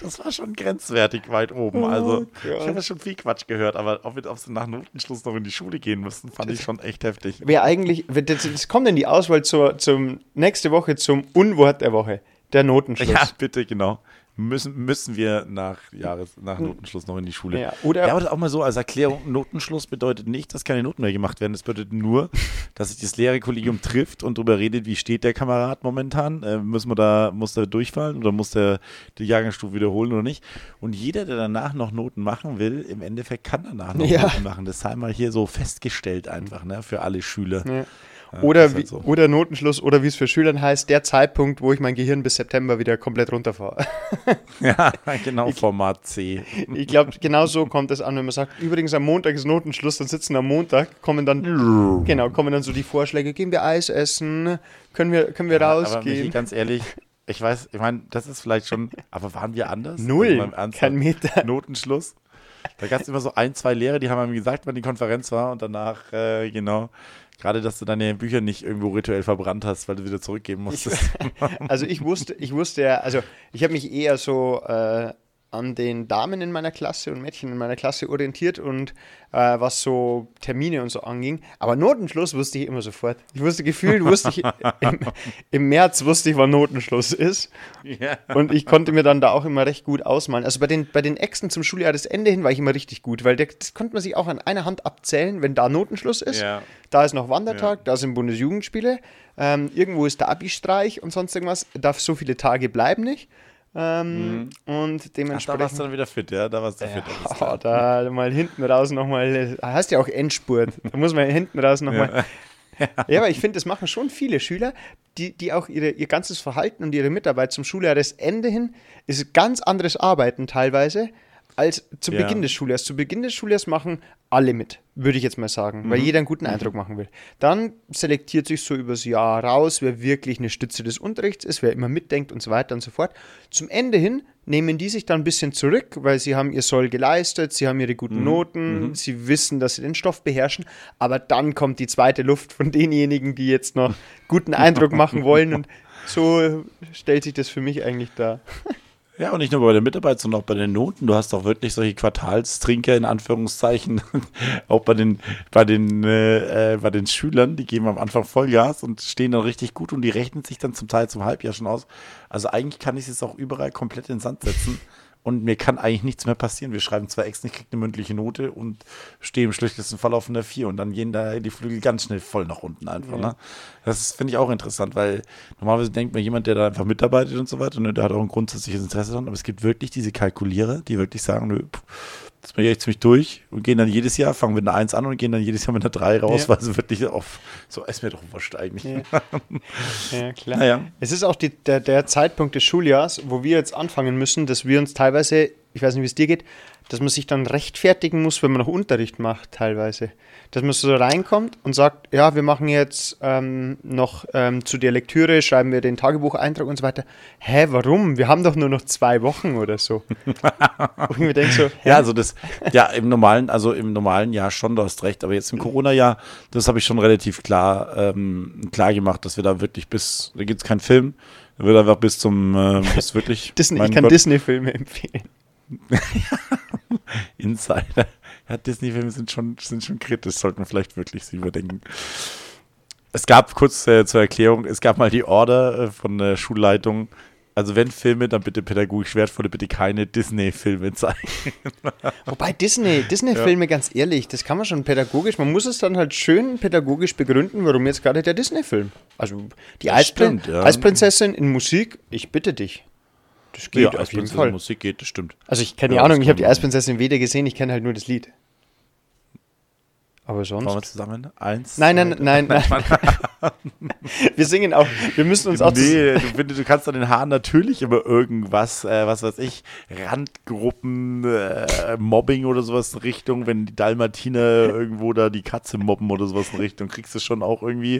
das war schon grenzwertig weit oben. Also ich
Gott.
habe ja schon viel Quatsch gehört, aber ob wir ob sie nach Notenschluss noch in die Schule gehen müssen, fand ich schon echt heftig.
Wer eigentlich, das, das kommt in die Auswahl zur, zum nächste Woche zum Unwort der Woche, der Notenschluss.
Ja, bitte, genau. Müssen, müssen wir nach Jahres, nach Notenschluss noch in die Schule.
Ja, oder-
ja, aber das auch mal so als Erklärung, Notenschluss bedeutet nicht, dass keine Noten mehr gemacht werden. Das bedeutet nur, dass sich das Lehrerkollegium trifft und darüber redet, wie steht der Kamerad momentan. Äh, müssen wir da, muss der durchfallen oder muss der die Jahrgangsstufe wiederholen oder nicht? Und jeder, der danach noch Noten machen will, im Endeffekt kann danach noch
Ja.
Noten machen. Das sei mal hier so festgestellt einfach, ne, für alle Schüler.
Ja.
Ja,
Oder,
halt so.
oder Notenschluss, oder wie es für Schülern heißt, der Zeitpunkt, wo ich mein Gehirn bis September wieder komplett runterfahre.
Ja, genau, Format C.
Ich glaube, genau so kommt es an, wenn man sagt, übrigens am Montag ist Notenschluss, dann sitzen am Montag, kommen dann, genau, kommen dann so die Vorschläge, gehen wir Eis essen, können wir, können wir
Aber Michi,
rausgehen.
ganz ehrlich, ich weiß, ich meine, das ist vielleicht schon, aber waren wir anders?
Null,
Also
kein Meter.
Notenschluss. Da gab es immer so ein, zwei Lehrer, die haben einem gesagt, wann die Konferenz war und danach, äh, genau, gerade, dass du deine Bücher nicht irgendwo rituell verbrannt hast, weil du wieder zurückgeben musstest.
Also ich wusste, ich wusste ja, also ich habe mich eher so äh, an den Damen in meiner Klasse und Mädchen in meiner Klasse orientiert und äh, was so Termine und so anging. Aber Notenschluss wusste ich immer sofort. Ich wusste gefühlt, wusste ich, im, im März wusste ich, wann Notenschluss ist.
ja.
Und ich konnte mir dann da auch immer recht gut ausmalen. Also bei den, bei den Äxten zum Schuljahresende hin war ich immer richtig gut, weil der, das konnte man sich auch an einer Hand abzählen, wenn da Notenschluss ist.
Ja.
Da ist noch Wandertag, da sind Bundesjugendspiele, ähm, irgendwo ist der Abi-Streich und sonst irgendwas. Darf so viele Tage bleiben nicht. Ähm, Und
Ach, da warst du
dementsprechend.
dann wieder fit, ja? Da warst du fit. alles klar.
Ja, da mal hinten raus nochmal, heißt ja auch Endspurt. Da muss man hinten raus nochmal. Ja. ja, aber ich finde, das machen schon viele Schüler, die, die auch ihre, ihr ganzes Verhalten und ihre Mitarbeit zum Schuljahresende hin ist ganz anderes Arbeiten teilweise als zu
Ja.
Beginn des Schuljahres. Zu Beginn des Schuljahres machen alle mit, würde ich jetzt mal sagen, weil jeder einen guten Eindruck machen will. Dann selektiert sich so übers Jahr raus, wer wirklich eine Stütze des Unterrichts ist, wer immer mitdenkt und so weiter und so fort. Zum Ende hin nehmen die sich dann ein bisschen zurück, weil sie haben ihr Soll geleistet, sie haben ihre guten Noten, sie wissen, dass sie den Stoff beherrschen, aber dann kommt die zweite Luft von denjenigen, die jetzt noch guten Eindruck machen wollen und so stellt sich das für mich eigentlich dar.
Ja, und nicht nur bei der Mitarbeit, sondern auch bei den Noten. Du hast auch wirklich solche Quartalstrinker in Anführungszeichen, auch bei den, bei den, äh, äh, bei den Schülern, die geben am Anfang Vollgas und stehen dann richtig gut und die rechnen sich dann zum Teil zum Halbjahr schon aus. Also eigentlich kann ich es jetzt auch überall komplett in den Sand setzen und mir kann eigentlich nichts mehr passieren. Wir schreiben zwei Exen, ich kriege eine mündliche Note und stehe im schlechtesten Fall auf einer 4 und dann gehen da die Flügel ganz schnell voll nach unten einfach. Ne? Das finde ich auch interessant, weil normalerweise denkt man, jemand, der da einfach mitarbeitet und so weiter, ne, der hat auch ein grundsätzliches Interesse daran, aber es gibt wirklich diese Kalkulierer, die wirklich sagen, nö, pff, das bin ich echt ziemlich durch und gehen dann jedes Jahr, fangen mit einer 1 an und gehen dann jedes Jahr mit einer 3 raus,
Ja.
weil sie wirklich auf, so ist mir doch wurscht eigentlich.
Ja. Ja, klar.
Naja.
Es ist auch die, der, der Zeitpunkt des Schuljahrs, wo wir jetzt anfangen müssen, dass wir uns teilweise, ich weiß nicht, wie es dir geht, dass man sich dann rechtfertigen muss, wenn man noch Unterricht macht, teilweise. Dass man so reinkommt und sagt, ja, wir machen jetzt ähm, noch ähm, zu der Lektüre, schreiben wir den Tagebucheintrag und so weiter. Hä, warum? Wir haben doch nur noch zwei Wochen oder so. und ich mir denke so, hä?
Ja, also das, ja, im normalen, also im normalen Jahr schon, du hast recht, aber jetzt im Corona-Jahr, das habe ich schon relativ klar, ähm, klar gemacht, dass wir da wirklich bis, da gibt es keinen Film, da wird einfach bis zum, äh, bis wirklich.
Disney, ich kann Disney-Filme empfehlen.
Insider. Ja, Disney-Filme sind schon, sind schon kritisch, sollten wir vielleicht wirklich sie überdenken. Es gab, kurz äh, zur Erklärung, es gab mal die Order äh, von der Schulleitung, also wenn Filme, dann bitte pädagogisch wertvolle, bitte keine Disney-Filme zeigen.
Wobei Disney, Disney-Filme, ganz ehrlich, das kann man schon pädagogisch, man muss es dann halt schön pädagogisch begründen, warum jetzt gerade der Disney-Film. Also die Eisprin
stimmt, ja.
Eisprinzessin in Musik, ich bitte dich. Das geht auf jeden
Prinzessin
Fall.
Musik geht, das stimmt.
Also ich keine
Ja,
Ahnung, ich habe die. Eisprinzessin weder gesehen, ich kenne halt nur das Lied. Aber
Wollen wir
sonst.
zusammen? Eins.
Nein, nein,
zwei,
nein, nein. wir singen auch, wir müssen uns auch.
Nee, du, du kannst an den Haaren natürlich immer irgendwas, äh, was weiß ich, Randgruppen, äh, Mobbing oder sowas in Richtung, wenn die Dalmatiner irgendwo da die Katze mobben oder sowas in Richtung, kriegst du schon auch irgendwie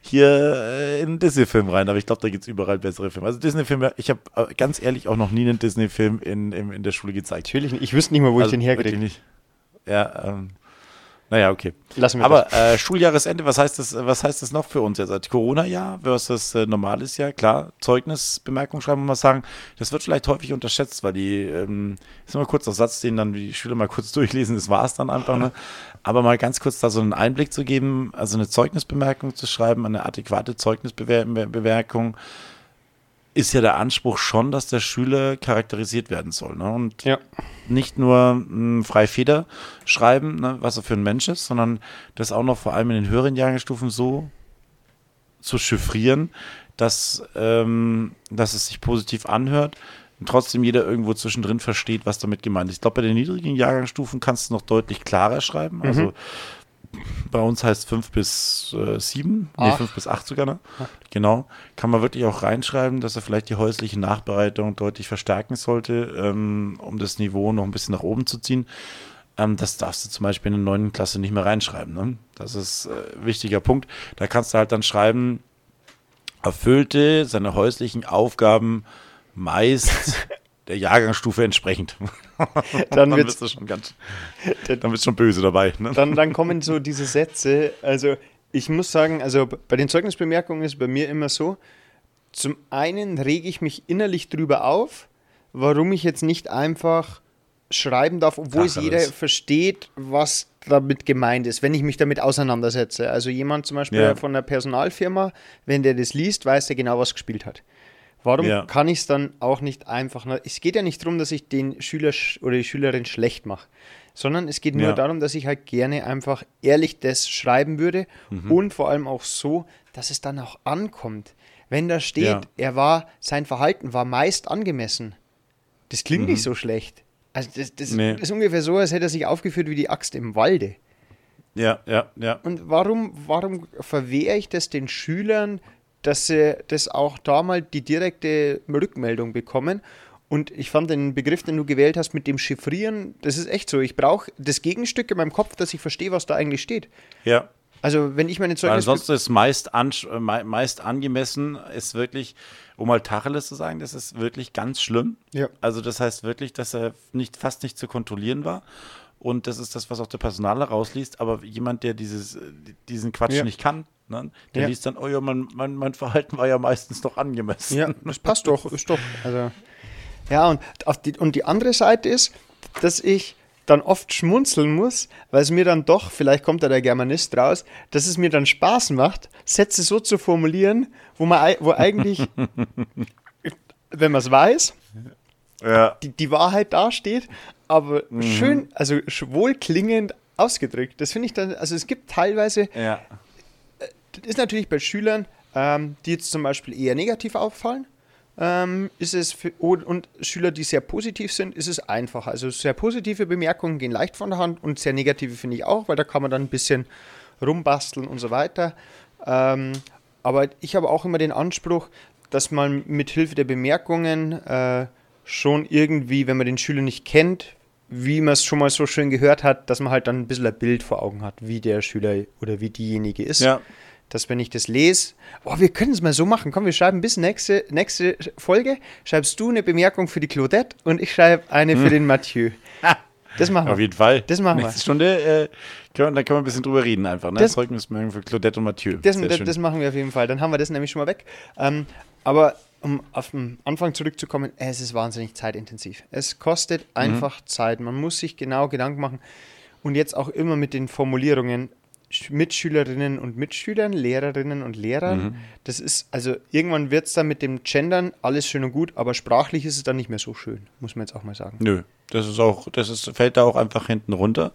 hier äh, in einen Disney-Film rein. Aber ich glaube, da gibt es überall bessere Filme. Also Disney-Filme, ich habe äh, ganz ehrlich auch noch nie einen Disney-Film in, in, in der Schule gezeigt.
Natürlich nicht. Ich wüsste nicht mal, wo also, ich den herkriege.
Ja, ähm, naja, okay. Lassen wir Aber äh, Schuljahresende, was heißt das, was heißt das noch für uns jetzt? Corona-Jahr versus äh, normales Jahr? Klar, Zeugnisbemerkung schreiben wir mal sagen. Das wird vielleicht häufig unterschätzt, weil die, ähm, ist mal kurz der Satz, den dann die Schüler mal kurz durchlesen, das war es dann einfach. Ne? Aber mal ganz kurz da so einen Einblick zu geben, also eine Zeugnisbemerkung zu schreiben, eine adäquate Zeugnisbemerkung ist ja der Anspruch schon, dass der Schüler charakterisiert werden soll. Ne? Und ja. nicht nur mh, frei Feder schreiben, ne, was er für ein Mensch ist, sondern das auch noch vor allem in den höheren Jahrgangsstufen so zu chiffrieren, dass, ähm, dass es sich positiv anhört und trotzdem jeder irgendwo zwischendrin versteht, was damit gemeint ist. Ich glaube, bei den niedrigen Jahrgangsstufen kannst du noch deutlich klarer schreiben. Also mhm. Bei uns heißt 5 bis 7, äh, nee, 5 bis 8 sogar, ne? Genau. Kann man wirklich auch reinschreiben, dass er vielleicht die häusliche Nachbereitung deutlich verstärken sollte, ähm, um das Niveau noch ein bisschen nach oben zu ziehen. Ähm, das darfst du zum Beispiel in der 9. Klasse nicht mehr reinschreiben. Ne? Das ist äh, ein wichtiger Punkt. Da kannst du halt dann schreiben, erfüllte seine häuslichen Aufgaben meist der Jahrgangsstufe entsprechend.
dann, dann bist du
schon ganz, dann bist du schon böse dabei.
Ne? Dann, dann kommen so diese Sätze. Also ich muss sagen, also bei den Zeugnisbemerkungen ist bei mir immer so, zum einen rege ich mich innerlich drüber auf, warum ich jetzt nicht einfach schreiben darf, obwohl es jeder versteht, was damit gemeint ist, wenn ich mich damit auseinandersetze. Also jemand zum Beispiel ja. von einer Personalfirma, wenn der das liest, weiß der genau, was gespielt hat. Warum ja. kann ich es dann auch nicht einfach? Es geht ja nicht darum, dass ich den Schüler oder die Schülerin schlecht mache, sondern es geht nur ja. darum, dass ich halt gerne einfach ehrlich das schreiben würde mhm. und vor allem auch so, dass es dann auch ankommt. Wenn da steht, ja. er war, sein Verhalten war meist angemessen. Das klingt mhm. nicht so schlecht. Also das, das nee. ist ungefähr so, als hätte er sich aufgeführt wie die Axt im Walde.
Ja, ja, ja.
Und warum, warum verwehre ich das den Schülern, dass sie das auch da mal die direkte Rückmeldung bekommen. Und ich fand den Begriff, den du gewählt hast mit dem Chiffrieren, das ist echt so. Ich brauche das Gegenstück in meinem Kopf, dass ich verstehe, was da eigentlich steht.
Ja.
Also wenn ich meine
Zeugnisse... Ansonsten ist meist, an, meist angemessen, ist wirklich, um mal Tacheles zu sagen, das ist wirklich ganz schlimm. Ja. Also das heißt wirklich, dass er nicht, fast nicht zu kontrollieren war. Und das ist das, was auch der Personaler rausliest. Aber jemand, der dieses, diesen Quatsch ja. nicht kann, Ne? Der ja. liest dann, oh ja, mein, mein, mein Verhalten war ja meistens doch angemessen.
Ja, das passt doch, ist doch. Also, ja, und, die, und die andere Seite ist, dass ich dann oft schmunzeln muss, weil es mir dann doch, vielleicht kommt da der Germanist raus, dass es mir dann Spaß macht, Sätze so zu formulieren, wo man wo eigentlich, wenn man es weiß, ja. die, die Wahrheit dasteht, aber mhm. schön, also wohlklingend ausgedrückt. Das finde ich dann, also es gibt teilweise ja. Das ist natürlich bei Schülern, ähm, die jetzt zum Beispiel eher negativ auffallen, ähm, ist es für, und Schüler, die sehr positiv sind, ist es einfacher. Also sehr positive Bemerkungen gehen leicht von der Hand und sehr negative finde ich auch, weil da kann man dann ein bisschen rumbasteln und so weiter. Ähm, aber ich habe auch immer den Anspruch, dass man mit Hilfe der Bemerkungen äh, schon irgendwie, wenn man den Schüler nicht kennt, wie man es schon mal so schön gehört hat, dass man halt dann ein bisschen ein Bild vor Augen hat, wie der Schüler oder wie diejenige ist. Ja dass wenn ich das lese, oh, wir können es mal so machen. Komm, wir schreiben bis nächste, nächste Folge. Schreibst du eine Bemerkung für die Claudette und ich schreibe eine hm. für den Mathieu.
Das machen wir. Auf jeden Fall.
Das machen
Nächste wir. Stunde, äh, können, da können wir ein bisschen drüber reden einfach. Ne? Das Zeugnismeldung für Claudette und Mathieu.
Das, das, das, machen wir auf jeden Fall. Dann haben wir das nämlich schon mal weg. Ähm, aber um auf den Anfang zurückzukommen, es ist wahnsinnig zeitintensiv. Es kostet mhm. einfach mhm. Zeit. Man muss sich genau Gedanken machen. Und jetzt auch immer mit den Formulierungen. Mitschülerinnen und Mitschülern, Lehrerinnen und Lehrern. Mhm. Das ist, also irgendwann wird es dann mit dem Gendern alles schön und gut, aber sprachlich ist es dann nicht mehr so schön, muss man jetzt auch mal sagen.
Nö, das ist auch, das ist, fällt da auch einfach hinten runter.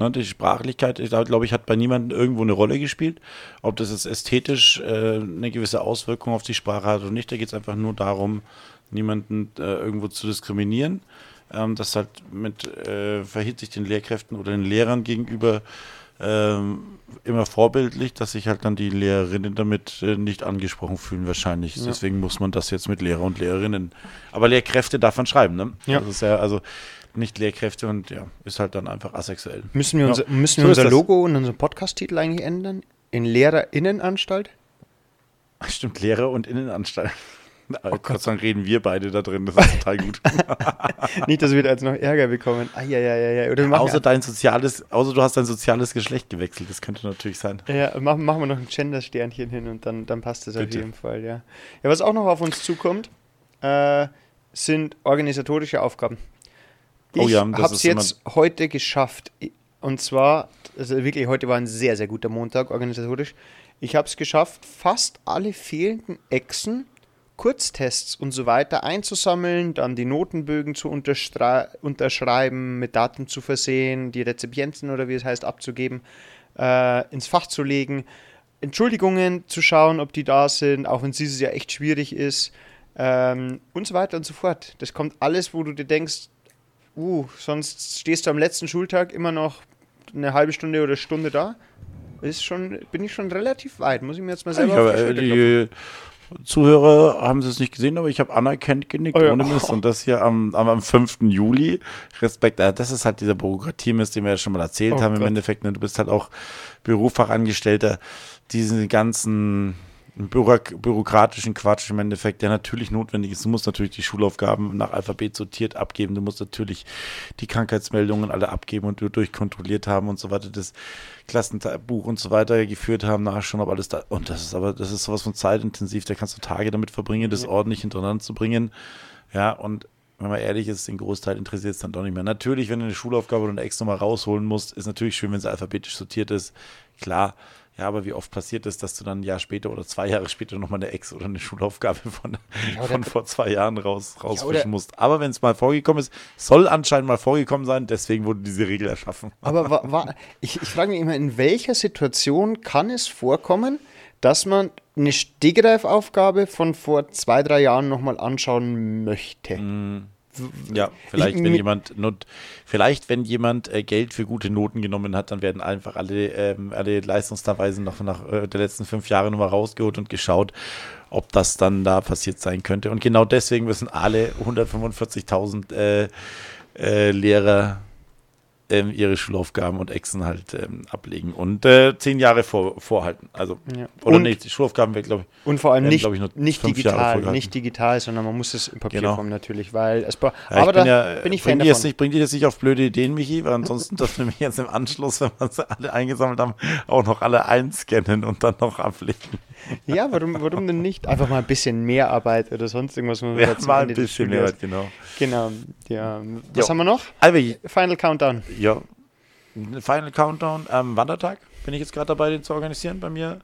Ne, die Sprachlichkeit, ich glaube ich, hat bei niemandem irgendwo eine Rolle gespielt. Ob das jetzt ästhetisch äh, eine gewisse Auswirkung auf die Sprache hat oder nicht, da geht es einfach nur darum, niemanden äh, irgendwo zu diskriminieren. Ähm, das halt mit äh, verhält sich den Lehrkräften oder den Lehrern gegenüber ähm, immer vorbildlich, dass sich halt dann die Lehrerinnen damit äh, nicht angesprochen fühlen wahrscheinlich.
Ja.
Deswegen muss man das jetzt mit Lehrer und Lehrerinnen. Aber Lehrkräfte darf man schreiben, ne?
Ja.
Das ist ja also nicht Lehrkräfte und ja, ist halt dann einfach asexuell.
Müssen wir,
Ja.
unser, müssen
So
wir
ist
unser. Logo und unseren Podcast-Titel eigentlich ändern? In Lehrerinnenanstalt?
Stimmt, Lehrer und Innenanstalt.
Oh
Gott, sei Dank reden wir beide da drin, das ist total gut.
Nicht, dass wir da jetzt noch Ärger bekommen. Eieieiei. Oder wir machen,
außer dein soziales, außer du hast dein soziales Geschlecht gewechselt, das könnte natürlich sein.
ja, machen, machen wir noch ein Gender-Sternchen hin und dann, dann passt das auf
Bitte.
jeden Fall, ja. Ja, was auch noch auf uns zukommt, äh, sind organisatorische Aufgaben. Ich
Oh ja,
habe es jetzt heute geschafft. Und zwar, also wirklich, heute war ein sehr, sehr guter Montag organisatorisch. Ich habe es geschafft, fast alle fehlenden Echsen, Kurztests und so weiter einzusammeln, dann die Notenbögen zu unterschreiben, mit Daten zu versehen, die Rezipienten oder wie es heißt abzugeben, äh, ins Fach zu legen, Entschuldigungen zu schauen, ob die da sind, auch wenn dieses Jahr echt schwierig ist ähm, und so weiter und so fort. Das kommt alles, wo du dir denkst, uh, sonst stehst du am letzten Schultag immer noch eine halbe Stunde oder Stunde da. Ist schon, bin ich schon relativ weit, muss ich mir jetzt mal selber auf die
äh, die Zuhörer haben es nicht gesehen, aber ich habe anerkennt genickt
Oh ja.
ohne Mist. Und das hier am, am, am 5. Juli. Respekt, äh, das ist halt dieser Bürokratiemist, den wir ja schon mal erzählt
Oh
haben im
Gott.
Endeffekt. Ne? Du bist halt auch Berufsfachangestellter. Diesen ganzen bürokratischen Quatsch im Endeffekt, der natürlich notwendig ist. Du musst natürlich die Schulaufgaben nach Alphabet sortiert abgeben. Du musst natürlich die Krankheitsmeldungen alle abgeben und durchkontrolliert haben und so weiter. Das Klassenbuch und so weiter geführt haben, nachschauen, ob alles da. Und das ist aber, das ist sowas von zeitintensiv. Da kannst du Tage damit verbringen, das ordentlich hintereinander zu bringen. Ja, und wenn man ehrlich ist, den Großteil interessiert es dann doch nicht mehr. Natürlich, wenn du eine Schulaufgabe oder eine Ex nochmal rausholen musst, ist natürlich schön, wenn sie alphabetisch sortiert ist. Klar. Ja, aber wie oft passiert es, dass du dann ein Jahr später oder zwei Jahre später nochmal eine Ex oder eine Schulaufgabe von,
Ja,
von vor zwei Jahren raus, rausfischen
oder-
musst. Aber wenn es mal vorgekommen ist, soll anscheinend mal vorgekommen sein, deswegen wurde diese Regel erschaffen.
Aber wa, wa, ich, ich frage mich immer, in welcher Situation kann es vorkommen, dass man eine Stegreifaufgabe von vor zwei, drei Jahren nochmal anschauen möchte?
Ja, vielleicht,
Ich-
wenn jemand, not, vielleicht, wenn jemand äh, Geld für gute Noten genommen hat, dann werden einfach alle, ähm, alle Leistungsnachweise nach, nach äh, der letzten fünf Jahre nochmal rausgeholt und geschaut, ob das dann da passiert sein könnte. Und genau deswegen müssen alle 145.000 äh, äh, Lehrer ähm, ihre Schulaufgaben und Exen halt ähm, ablegen und äh, zehn Jahre vor, vorhalten. Also,
Ja.
oder
Und-
nicht, die Schulaufgaben wäre, glaube ich,
Und vor allem
werden,
nicht,
glaub ich,
nicht digital, nicht digital, sondern man muss es in Papierform
Genau.
natürlich, weil es
Ja,
aber
bin
da
ja,
bin ich Fan
jetzt
davon.
nicht, bring die jetzt nicht auf blöde Ideen, Michi, weil ansonsten dürfen wir jetzt im Anschluss, wenn wir sie alle eingesammelt haben, auch noch alle einscannen und dann noch ablegen.
Ja, warum, warum denn nicht? Einfach mal ein bisschen mehr Arbeit oder sonst irgendwas. man
Ja, mal ein bisschen mehr, genau.
Genau, ja. Was
Jo.
haben wir noch?
Aber
Final Countdown.
Ja, Final Countdown am Wandertag bin ich jetzt gerade dabei, den zu organisieren bei mir.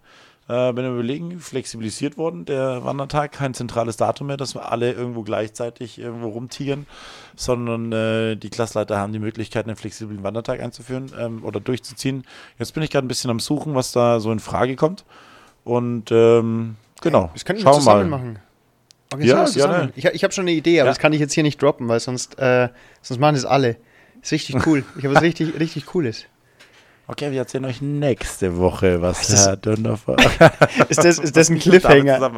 Äh, bin überlegen, flexibilisiert worden, der Wandertag, kein zentrales Datum mehr, dass wir alle irgendwo gleichzeitig irgendwo rumtigern, sondern äh, die Klassleiter haben die Möglichkeit, einen flexiblen Wandertag einzuführen ähm, oder durchzuziehen. Jetzt bin ich gerade ein bisschen am Suchen, was da so in Frage kommt. Und ähm, genau,
Das könnten wir
schauen wir
zusammen
mal.
machen. Organisieren
Ja,
zusammen.
gerne.
Ich, ich habe schon eine Idee, aber
Ja.
das kann ich jetzt hier nicht droppen, weil sonst, äh, sonst machen es alle. Ist richtig cool. Ich habe was richtig, richtig Cooles.
Okay, wir erzählen euch nächste Woche, was
das-
Herr Dönnerfer.
Ist das, ist das ein Cliffhanger?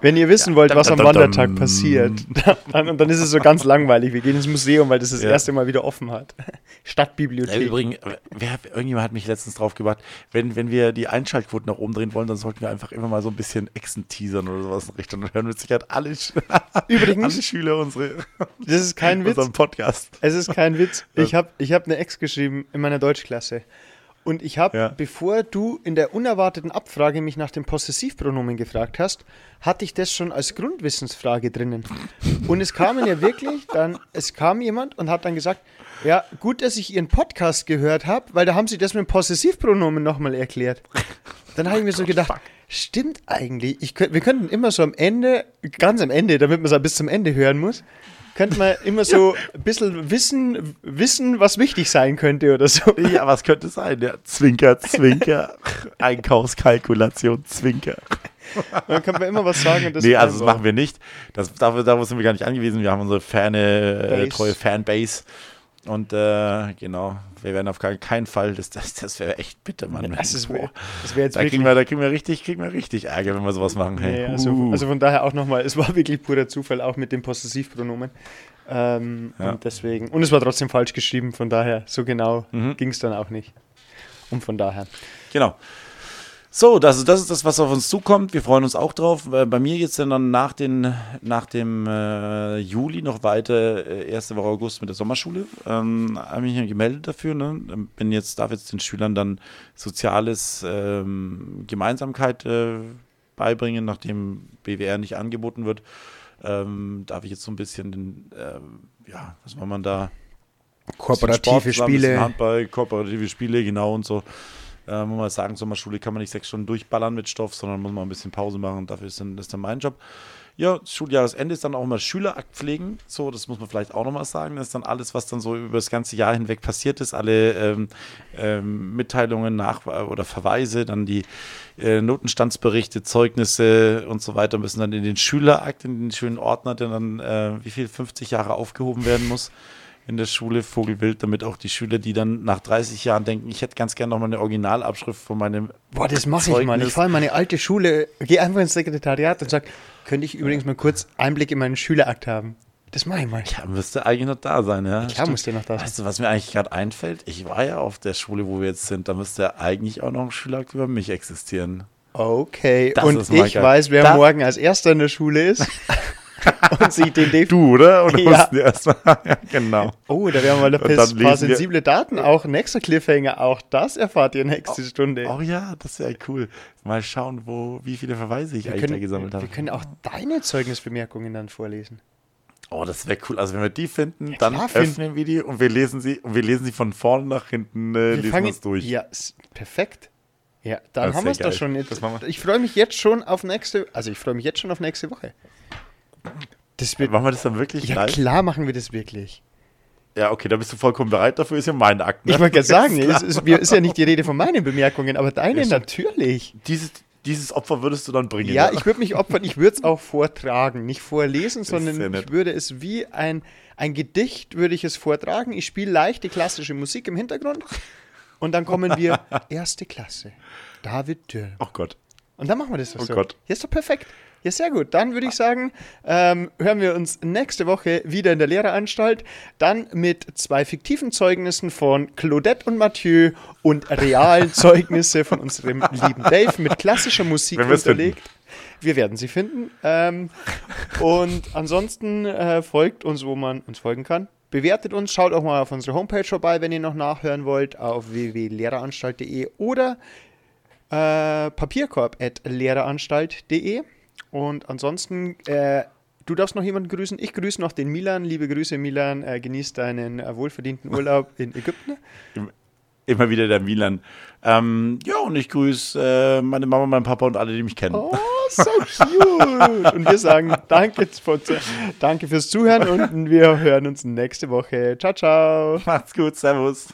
Wenn ihr wissen wollt, was am Wandertag passiert, dann, und dann ist es so ganz langweilig. Wir gehen ins Museum, weil das das
Ja.
erste Mal wieder offen hat.
Ja,
Stadtbibliothek.
Übrigens, wer, irgendjemand hat mich letztens drauf gebracht, wenn, wenn wir die Einschaltquoten nach oben drehen wollen, dann sollten wir einfach immer mal so ein bisschen Exen teasern oder sowas in Richtung. Dann hören mit Sicherheit alle,
Übrigens-
alle Schüler unsere,
Das ist kein Witz.
unseren Podcast.
Es ist kein Witz. Ich habe ich hab eine Ex geschrieben in meiner Deutschklasse. Und ich habe,
Ja.
bevor du in der unerwarteten Abfrage mich nach dem Possessivpronomen gefragt hast, hatte ich das schon als Grundwissensfrage drinnen. Und es kamen ja wirklich dann, es kam jemand und hat dann gesagt, ja, gut, dass ich Ihren Podcast gehört habe, weil da haben Sie das mit dem Possessivpronomen nochmal erklärt. Dann habe ich mir so gedacht, stimmt eigentlich. Ich wir könnten immer so am Ende, ganz am Ende, damit man es bis zum Ende hören muss, könnte man immer so ein bisschen wissen, wissen, was wichtig sein könnte oder so.
Ja, was könnte sein? Ja, Zwinker, Zwinker, Einkaufskalkulation, Zwinker.
Dann kann man immer was sagen. Und das
nee, also das machen wir nicht. Das, dafür, darauf sind wir gar nicht angewiesen. Wir haben unsere ferne, äh,
Base.
treue Fanbase. Und äh, genau, wir werden auf keinen Fall, das, das, das wäre echt bitter, Mann.
Das, ist,
Boah.
das jetzt
da,
wirklich.
kriegen wir, da kriegen wir richtig, kriegen wir richtig Ärger, wenn wir sowas machen. Hey.
Nee, also,
Uh.
also von daher auch nochmal, es war wirklich purer Zufall, auch mit dem Possessivpronomen. Ähm,
Ja.
Und deswegen, und es war trotzdem falsch geschrieben, von daher, so genau
Mhm.
ging es dann auch nicht. Und von daher.
Genau. So, das, ist- das ist das, was auf uns zukommt. Wir freuen uns auch drauf. Äh, Bei mir geht es dann nach, den, nach dem äh, Juli noch weiter, äh, erste Woche August mit der Sommerschule. Ähm, habe mich gemeldet dafür. Ne? Ähm, Bin jetzt, darf jetzt den Schülern dann soziales ähm, Gemeinsamkeit äh, beibringen, nachdem BWR nicht angeboten wird. Ähm, darf ich jetzt so ein bisschen, den, ähm, ja, was war man da?
Kooperative Spiele.
Handball, kooperative Spiele, genau und so. Äh, muss man sagen, Sommerschule kann man nicht sechs Stunden durchballern mit Stoff, sondern muss man ein bisschen Pause machen. Dafür ist dann, ist dann mein Job. Ja, Schuljahresende ist dann auch mal Schülerakt pflegen. So, das muss man vielleicht auch nochmal sagen. Das ist dann alles, was dann so über das ganze Jahr hinweg passiert ist. Alle ähm, ähm, Mitteilungen, Nach- oder Verweise, dann die äh, Notenstandsberichte, Zeugnisse und so weiter müssen dann in den Schülerakt, in den schönen Ordner, der dann, äh, wie viel, 50 Jahre aufgehoben werden muss in der Schule Vogelwild, damit auch die Schüler, die dann nach 30 Jahren denken, ich hätte ganz gerne noch mal eine Originalabschrift von meinem
Boah, das mache ich mal. Ich fahre in meine alte Schule, gehe einfach ins Sekretariat und sage, könnte ich übrigens mal kurz Einblick in meinen Schülerakt haben? Das mache ich mal.
Ja, müsste eigentlich noch da sein, ja.
Klar muss der noch da sein.
Weißt du, was mir eigentlich gerade einfällt? Ich war ja auf der Schule, wo wir jetzt sind. Da müsste ja eigentlich auch noch ein Schülerakt über mich existieren.
Okay,
Das
und ich
geil.
weiß, wer
Da-
morgen als erster in der Schule ist und sich den Dave
Du, oder? Und
Ja.
erstmal. ja, genau.
Oh, da werden wir mal ein paar
lesen wir-
sensible Daten. Auch nächster Cliffhanger, auch das erfahrt ihr nächste Stunde.
Oh ja, das wäre cool. Mal schauen, wo, wie viele Verweise ich
wir,
eigentlich da
können,
gesammelt habe.
wir können auch deine Zeugnisbemerkungen dann vorlesen.
Oh, das wäre cool. Also wenn wir die finden,
klar
dann
finden.
öffnen wir die und wir lesen sie und wir lesen sie von vorne nach hinten, äh, lesen wir uns durch.
Ja, perfekt. Ja, dann
Das
haben wir es doch schon. Jetzt.
Das.
Ich freue mich jetzt schon auf nächste, also ich freue mich jetzt schon auf nächste Woche. Das wird,
Machen wir das dann wirklich
ja,
live?
klar machen wir das wirklich.
Ja, okay, da bist du vollkommen bereit dafür, ist ja mein Akt. ne?
Ich wollte gerade sagen, es ist, ist ja nicht die Rede von meinen Bemerkungen, aber deine
Ja,
natürlich.
dieses, dieses Opfer würdest du dann bringen.
Ja, ich würde mich opfern, ich würde es auch vortragen, nicht vorlesen,
ist
sondern ich würde es wie ein, ein Gedicht, würde ich es vortragen. Ich spiele leichte klassische Musik im Hintergrund und dann kommen wir erste Klasse. David Dürr.
Oh Gott.
Und dann machen wir das doch
Oh
so.
Gott.
Ja, ist doch perfekt. Ja, sehr gut. Dann würde ich sagen, ähm, hören wir uns nächste Woche wieder in der Lehreranstalt. Dann mit zwei fiktiven Zeugnissen von Claudette und Mathieu und realen Zeugnisse von unserem lieben Dave mit klassischer Musik
Wenn
unterlegt. Wir werden sie finden. Ähm, und ansonsten äh, folgt uns, wo man uns folgen kann. Bewertet uns, schaut auch mal auf unsere Homepage vorbei, wenn ihr noch nachhören wollt, auf www.lehreranstalt.de oder äh, papierkorb.lehreranstalt.de. Und ansonsten, äh, du darfst noch jemanden grüßen. Ich grüße noch den Milan. Liebe Grüße, Milan. Äh, genieß deinen äh, wohlverdienten Urlaub in Ägypten.
Immer wieder der Milan. Ähm, ja, und ich grüße äh, meine Mama, meinen Papa und alle, die mich kennen.
Oh, so cute. Und wir sagen danke, danke fürs Zuhören und wir hören uns nächste Woche. Ciao, ciao.
Macht's gut, Servus.